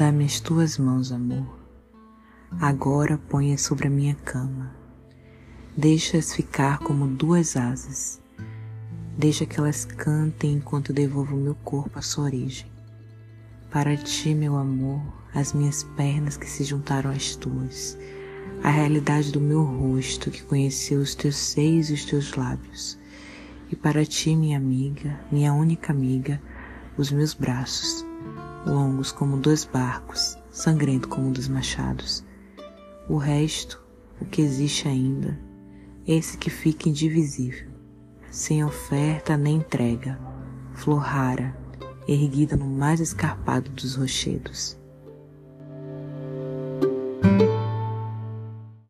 Dá-me as tuas mãos, amor. Agora põe-as sobre a minha cama. Deixa-as ficar como duas asas. Deixa que elas cantem enquanto devolvo meu corpo à sua origem. Para ti, meu amor, as minhas pernas que se juntaram às tuas, a realidade do meu rosto que conheceu os teus seios e os teus lábios. E para ti, minha amiga, minha única amiga, os meus braços, longos como dois barcos, sangrento como um dos machados. O resto, o que existe ainda, esse que fica indivisível, sem oferta nem entrega, flor rara, erguida no mais escarpado dos rochedos.